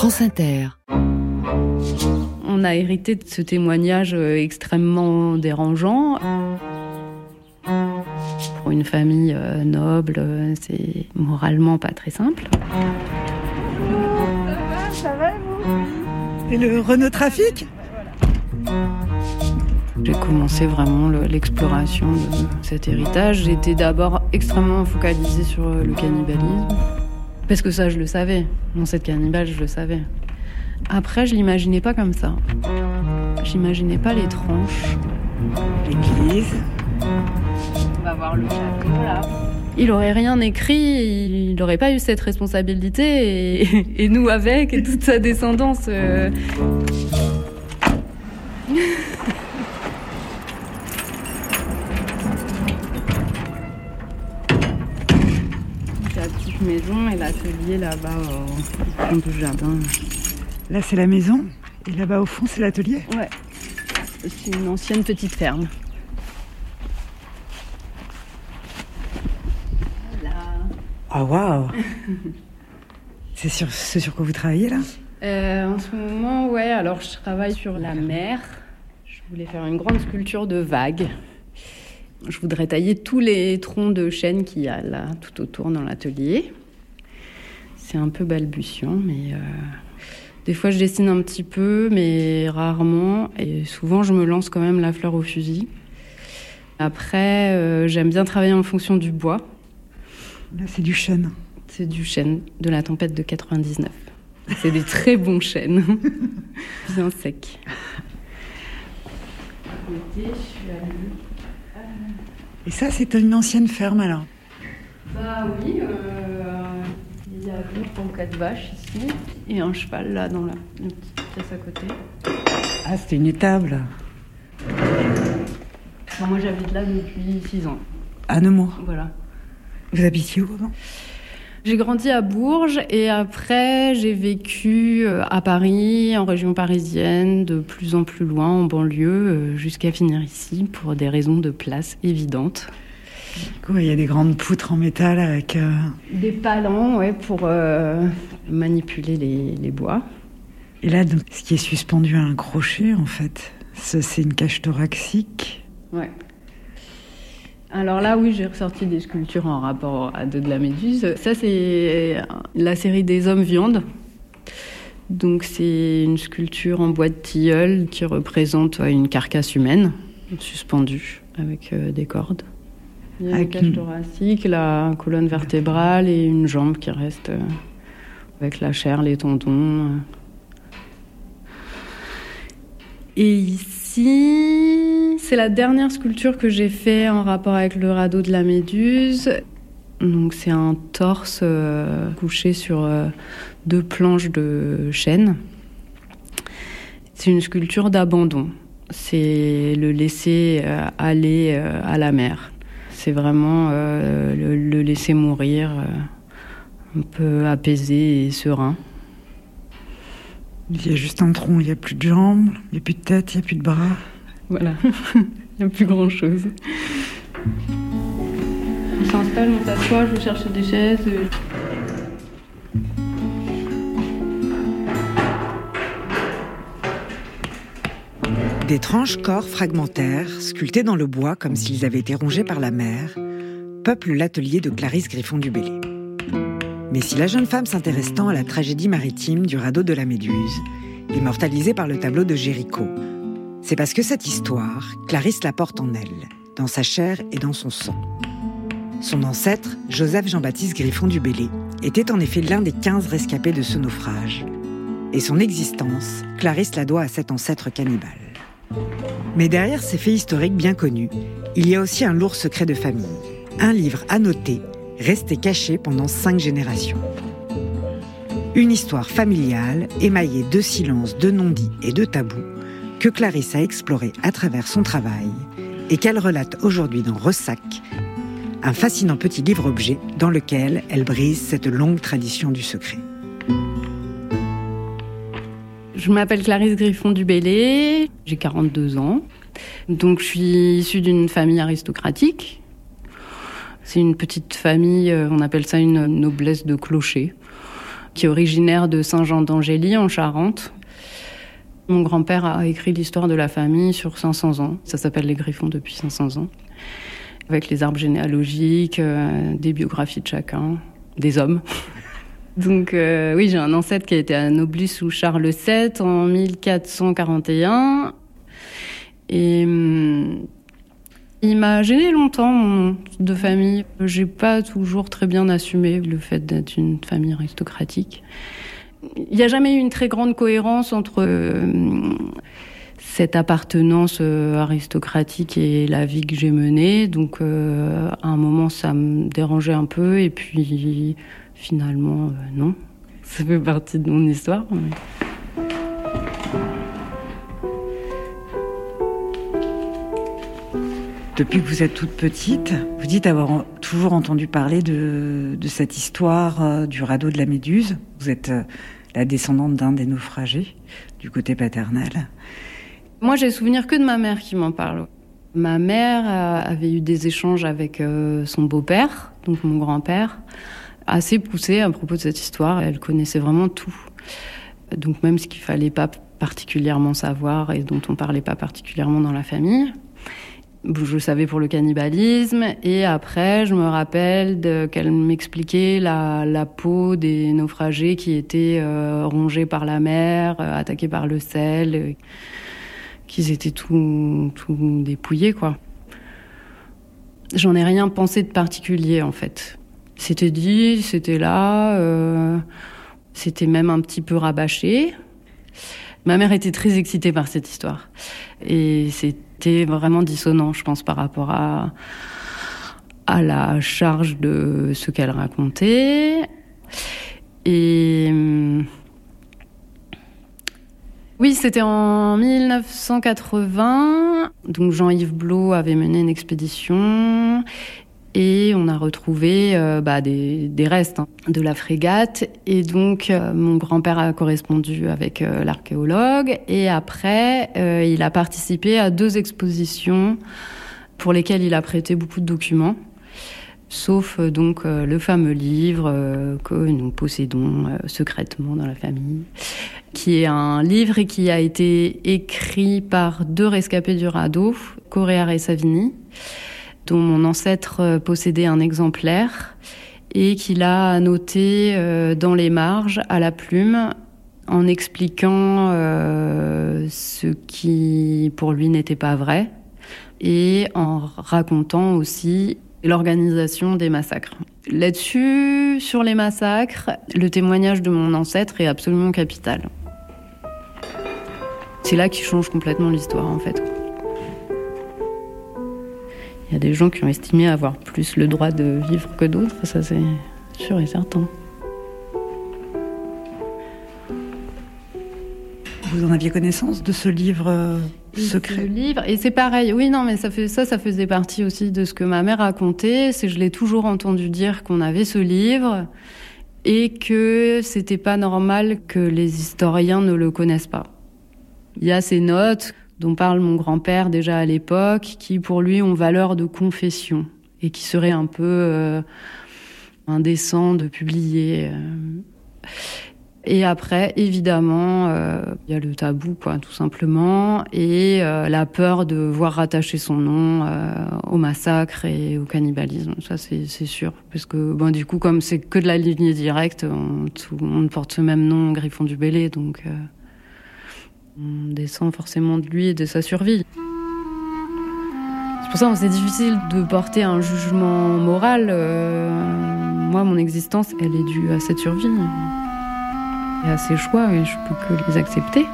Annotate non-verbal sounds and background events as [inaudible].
France Inter. On a hérité de ce témoignage euh, extrêmement dérangeant. Pour une famille euh, noble, euh, c'est moralement pas très simple. Ça va, vous Et le Renault Trafic J'ai commencé vraiment le- l'exploration de cet héritage. J'étais d'abord extrêmement focalisée sur le cannibalisme. Parce que ça, je le savais. Dans cette cannibale, je le savais. Après, je l'imaginais pas comme ça. J'imaginais pas les tranches. L'église. On va voir le château là. Il aurait rien écrit, il n'aurait pas eu cette responsabilité et, et nous avec et toute sa descendance. euh. [laughs] La petite maison et l'atelier là-bas au fond du jardin. Là, c'est la maison. Et là-bas, au fond, c'est l'atelier. Ouais, c'est une ancienne petite ferme. Voilà. Ah, waouh [laughs] C'est sur ce sur quoi vous travaillez, là? Euh, en ce moment, ouais, alors je travaille sur la mer. Je voulais faire une grande sculpture de vagues. Je voudrais tailler tous les troncs de chêne qu'il y a là tout autour dans l'atelier. C'est un peu balbutiant, mais euh, des fois je dessine un petit peu, mais rarement. Et souvent je me lance quand même la fleur au fusil. Après, euh, j'aime bien travailler en fonction du bois. Là, c'est du chêne. C'est du chêne de la tempête de 99. C'est des très bons chênes, [laughs] bien secs. Et ça, c'est une ancienne ferme, alors? Bah oui, euh, y a pour quatre vaches ici et un cheval là dans la une petite pièce à côté. Ah, c'était une étable. Enfin, moi j'habite là depuis 6 ans. À Nemours. Voilà. Vous habitiez où avant? J'ai grandi à Bourges et après j'ai vécu euh, à Paris, en région parisienne, de plus en plus loin, en banlieue, euh, jusqu'à finir ici pour des raisons de place évidentes. Il y a des grandes poutres en métal avec. euh, Des palans, ouais, pour euh, manipuler les, les bois. Et là, donc, ce qui est suspendu à un crochet, en fait, c'est une cage thoraxique. Ouais. Alors là, oui, j'ai ressorti des sculptures en rapport à de, de la méduse. Ça, c'est la série des hommes viande. Donc, c'est une sculpture en bois de tilleul qui représente ouais, une carcasse humaine suspendue avec euh, des cordes. Il y a Avec une cage thoracique, la colonne vertébrale et une jambe qui reste euh, avec la chair, les tendons. Et ici, c'est la dernière sculpture que j'ai fait en rapport avec le radeau de la Méduse. Donc c'est un torse euh, couché sur euh, deux planches de chêne. C'est une sculpture d'abandon. C'est le laisser euh, aller à la mer. C'est vraiment euh, le, le laisser mourir, euh, un peu apaisé et serein. Il y a juste un tronc, il n'y a plus de jambes, il n'y a plus de tête, il n'y a plus de bras. Voilà, [laughs] il n'y a plus grand chose. On s'installe, on s'assoit, je vais chercher des chaises. D'étranges corps fragmentaires, sculptés dans le bois comme s'ils avaient été rongés par la mer, peuplent l'atelier de Clarisse Griffon du Bellay. Mais si la jeune femme s'intéresse tant à la tragédie maritime du radeau de la Méduse, immortalisée par le tableau de Géricault, c'est parce que cette histoire, Clarisse la porte en elle, dans sa chair et dans son sang. Son ancêtre, Joseph Jean-Baptiste Griffon du Bellay, était en effet l'un des 15 rescapés de ce naufrage. Et son existence, Clarisse la doit à cet ancêtre cannibale. Mais derrière ces faits historiques bien connus, il y a aussi un lourd secret de famille. Un livre annoté, resté caché pendant cinq générations. Une histoire familiale, émaillée de silences, de non-dits et de tabous, que Clarisse a exploré à travers son travail et qu'elle relate aujourd'hui dans Ressac, un fascinant petit livre-objet dans lequel elle brise cette longue tradition du secret. Je m'appelle Clarisse Griffon du Bellay, j'ai 42 ans. Donc je suis issue d'une famille aristocratique. C'est une petite famille, euh, on appelle ça une noblesse de clocher, qui est originaire de Saint-Jean d'Angély en Charente. Mon grand-père a écrit l'histoire de la famille sur 500 ans. Ça s'appelle Les Griffons depuis 500 ans. Avec les arbres généalogiques, euh, des biographies de chacun, des hommes. [laughs] Donc euh, oui, j'ai un ancêtre qui a été anobli sous Charles VII en 1441. Et hum, il m'a gêné longtemps, mon nom de famille. J'ai pas toujours très bien assumé le fait d'être une famille aristocratique. Il n'y a jamais eu une très grande cohérence entre euh, cette appartenance euh, aristocratique et la vie que j'ai menée. Donc, euh, à un moment, ça me dérangeait un peu, et puis finalement, non. Ça fait partie de mon histoire. Depuis que vous êtes toute petite, vous dites avoir toujours entendu parler de, cette histoire euh, du radeau de la Méduse. Vous êtes euh, la descendante d'un des naufragés du côté paternel. Moi, j'ai souvenir que de ma mère qui m'en parle. Ma mère euh, avait eu des échanges avec son beau-père, donc mon grand-père, assez poussés à propos de cette histoire. Elle connaissait vraiment tout. Donc même ce qu'il fallait pas particulièrement savoir et dont on parlait pas particulièrement dans la famille je savais pour le cannibalisme et après je me rappelle qu'elle m'expliquait la, la, peau des naufragés qui étaient euh, rongés par la mer, euh, attaqués par le sel, euh, qu'ils étaient tout, tout dépouillés quoi. J'en ai rien pensé de particulier en fait. C'était dit, c'était là, euh, c'était même un petit peu rabâché. Ma mère était très excitée par cette histoire et c'était vraiment dissonant, je pense, par rapport à, à la charge de ce qu'elle racontait. Et. Oui, c'était en 1980. Donc Jean-Yves Blot avait mené une expédition et on a retrouvé euh, bah, des, restes hein, de la frégate. Et donc, euh, mon grand-père a correspondu avec euh, l'archéologue. Et après, il a participé à deux expositions pour lesquelles il a prêté beaucoup de documents. Sauf donc le fameux livre que nous possédons secrètement dans la famille, qui est un livre qui a été écrit par deux rescapés du radeau, Correa et Savini dont mon ancêtre euh, possédait un exemplaire et qu'il a noté euh, dans les marges à la plume en expliquant euh, ce qui pour lui n'était pas vrai et en racontant aussi l'organisation des massacres. Là-dessus, sur les massacres, le témoignage de mon ancêtre est absolument capital. C'est là qu'il change complètement l'histoire en fait. Il y a des gens qui ont estimé avoir plus le droit de vivre que d'autres, ça c'est sûr et certain. Vous en aviez connaissance de ce livre euh, secret livre et c'est pareil. Oui, non, mais ça fait ça, ça faisait partie aussi de ce que ma mère racontait. C'est je l'ai toujours entendu dire qu'on avait ce livre et que c'était pas normal que les historiens ne le connaissent pas. Il y a ces notes dont parle mon grand-père déjà à l'époque, qui pour lui ont valeur de confession et qui serait un peu euh, indécent de publier. Euh. Et après, évidemment, euh, il y a le tabou, quoi, tout simplement, et la peur de voir rattacher son nom au massacre et au cannibalisme. Ça, c'est sûr, parce que bon, du coup, comme c'est que de la lignée directe, on, tout porte ce même nom, Griffon du Bélé, donc. On descend forcément de lui et de sa survie. C'est pour ça que c'est difficile de porter un jugement moral. Euh, moi, mon existence, elle est due à cette survie et à ses choix, et je peux que les accepter.